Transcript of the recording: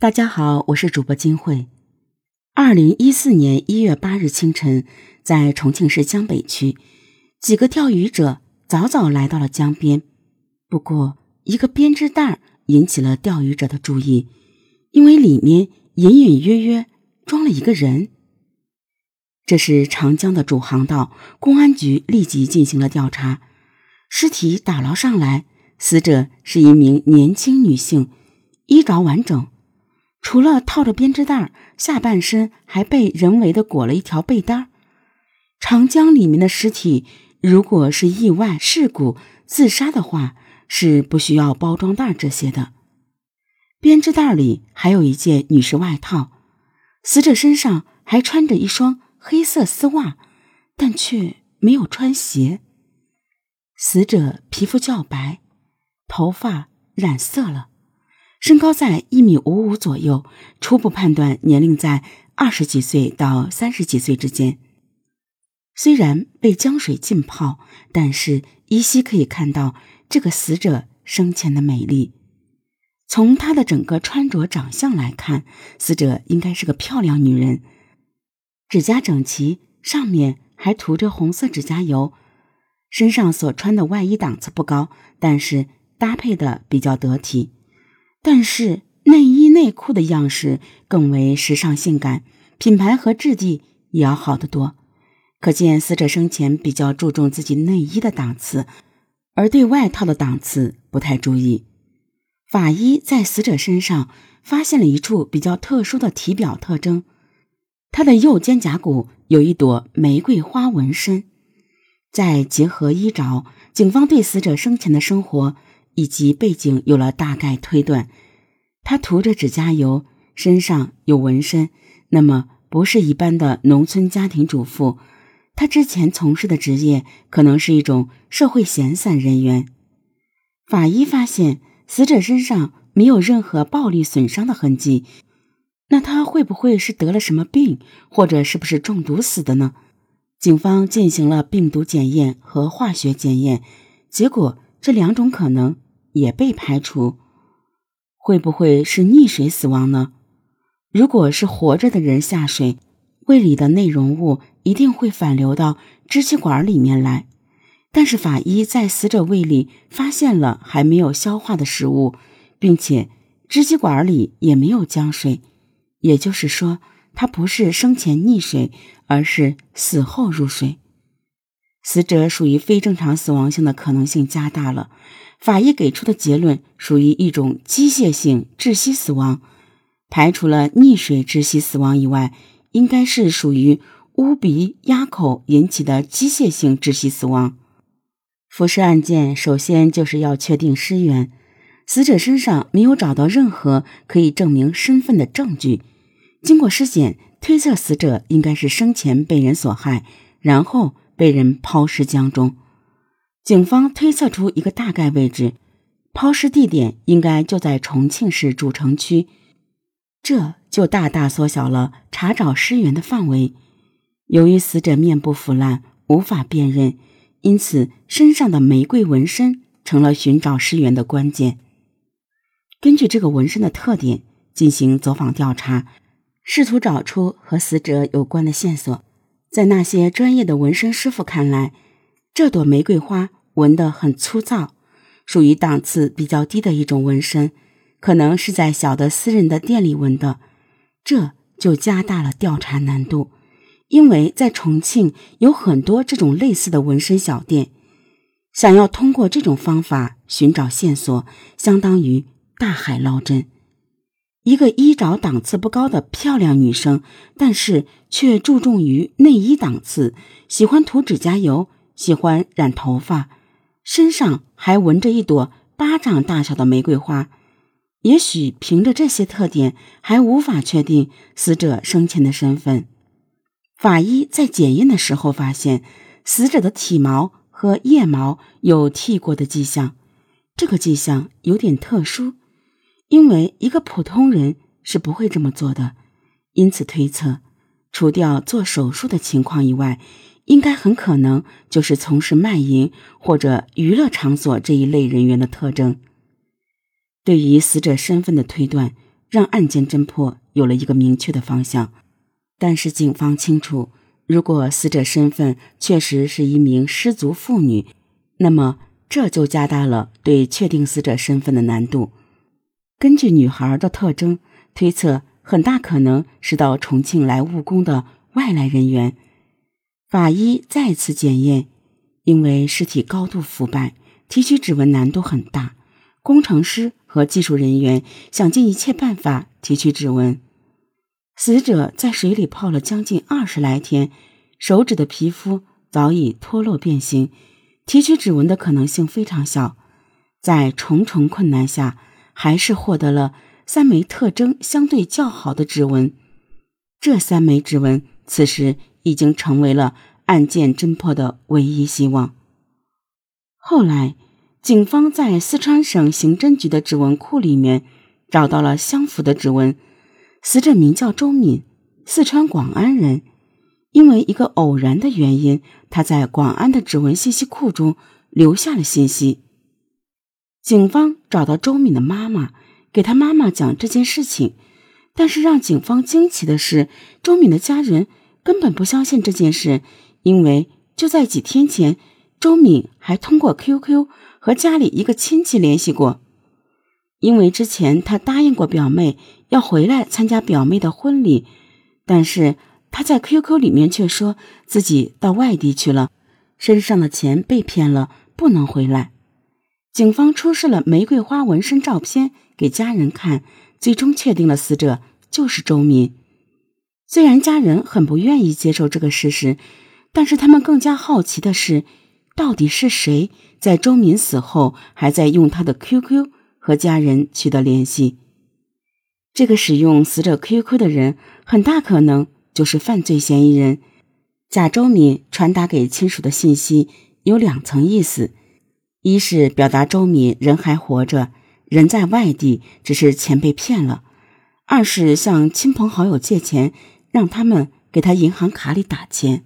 大家好，我是主播金慧。二零一四年一月八日清晨，在重庆市江北区，几个钓鱼者早早来到了江边。不过，一个编织袋引起了钓鱼者的注意，因为里面隐隐约约装了一个人。这是长江的主航道，公安局立即进行了调查。尸体打捞上来，死者是一名年轻女性，衣着完整。除了套着编织袋，下半身还被人为的裹了一条被单。长江里面的尸体，如果是意外事故自杀的话，是不需要包装袋这些的。编织袋里还有一件女士外套，死者身上还穿着一双黑色丝袜，但却没有穿鞋。死者皮肤较白，头发染色了。身高在一米五五左右，初步判断年龄在二十几岁到三十几岁之间。虽然被江水浸泡，但是依稀可以看到这个死者生前的美丽。从她的整个穿着长相来看，死者应该是个漂亮女人。指甲整齐，上面还涂着红色指甲油。身上所穿的外衣档次不高，但是搭配的比较得体。但是内衣内裤的样式更为时尚性感，品牌和质地也要好得多。可见死者生前比较注重自己内衣的档次，而对外套的档次不太注意。法医在死者身上发现了一处比较特殊的体表特征，他的右肩胛骨有一朵玫瑰花纹身。再结合衣着，警方对死者生前的生活。以及背景有了大概推断，他涂着指甲油，身上有纹身，那么不是一般的农村家庭主妇，他之前从事的职业可能是一种社会闲散人员。法医发现死者身上没有任何暴力损伤的痕迹，那他会不会是得了什么病，或者是不是中毒死的呢？警方进行了病毒检验和化学检验，结果这两种可能。也被排除，会不会是溺水死亡呢？如果是活着的人下水，胃里的内容物一定会反流到支气管里面来。但是法医在死者胃里发现了还没有消化的食物，并且支气管里也没有浆水，也就是说，他不是生前溺水，而是死后入水。死者属于非正常死亡性的可能性加大了。法医给出的结论属于一种机械性窒息死亡，排除了溺水窒息死亡以外，应该是属于捂鼻压口引起的机械性窒息死亡。浮尸案件首先就是要确定尸源，死者身上没有找到任何可以证明身份的证据，经过尸检推测，死者应该是生前被人所害，然后被人抛尸江中。警方推测出一个大概位置，抛尸地点应该就在重庆市主城区，这就大大缩小了查找尸源的范围。由于死者面部腐烂，无法辨认，因此身上的玫瑰纹身成了寻找尸源的关键。根据这个纹身的特点进行走访调查，试图找出和死者有关的线索。在那些专业的纹身师傅看来，这朵玫瑰花。纹的很粗糙，属于档次比较低的一种纹身，可能是在小的私人的店里纹的，这就加大了调查难度。因为在重庆有很多这种类似的纹身小店，想要通过这种方法寻找线索，相当于大海捞针。一个衣着档次不高的漂亮女生，但是却注重于内衣档次，喜欢涂指甲油，喜欢染头发。身上还纹着一朵巴掌大小的玫瑰花，也许凭着这些特点，还无法确定死者生前的身份。法医在检验的时候发现，死者的体毛和腋毛有剃过的迹象，这个迹象有点特殊，因为一个普通人是不会这么做的。因此推测，除掉做手术的情况以外。应该很可能就是从事卖淫或者娱乐场所这一类人员的特征。对于死者身份的推断，让案件侦破有了一个明确的方向。但是警方清楚，如果死者身份确实是一名失足妇女，那么这就加大了对确定死者身份的难度。根据女孩的特征推测，很大可能是到重庆来务工的外来人员。法医再次检验，因为尸体高度腐败，提取指纹难度很大。工程师和技术人员想尽一切办法提取指纹。死者在水里泡了将近二十来天，手指的皮肤早已脱落变形，提取指纹的可能性非常小。在重重困难下，还是获得了三枚特征相对较好的指纹。这三枚指纹此时已经成为了案件侦破的唯一希望。后来。警方在四川省刑侦局的指纹库里面找到了相符的指纹，死者名叫周敏，四川广安人。因为一个偶然的原因，他在广安的指纹信息库中留下了信息。警方找到周敏的妈妈，给他妈妈讲这件事情，但是让警方惊奇的是，周敏的家人根本不相信这件事，因为就在几天前，周敏还通过 QQ。和家里一个亲戚联系过，因为之前他答应过表妹要回来参加表妹的婚礼，但是他在 QQ 里面却说自己到外地去了，身上的钱被骗了，不能回来。警方出示了玫瑰花纹身照片给家人看，最终确定了死者就是周敏。虽然家人很不愿意接受这个事实，但是他们更加好奇的是。到底是谁在周敏死后还在用他的 QQ 和家人取得联系？这个使用死者 QQ 的人很大可能就是犯罪嫌疑人。贾周敏传达给亲属的信息有两层意思：一是表达周敏人还活着，人在外地，只是钱被骗了；二是向亲朋好友借钱，让他们给他银行卡里打钱。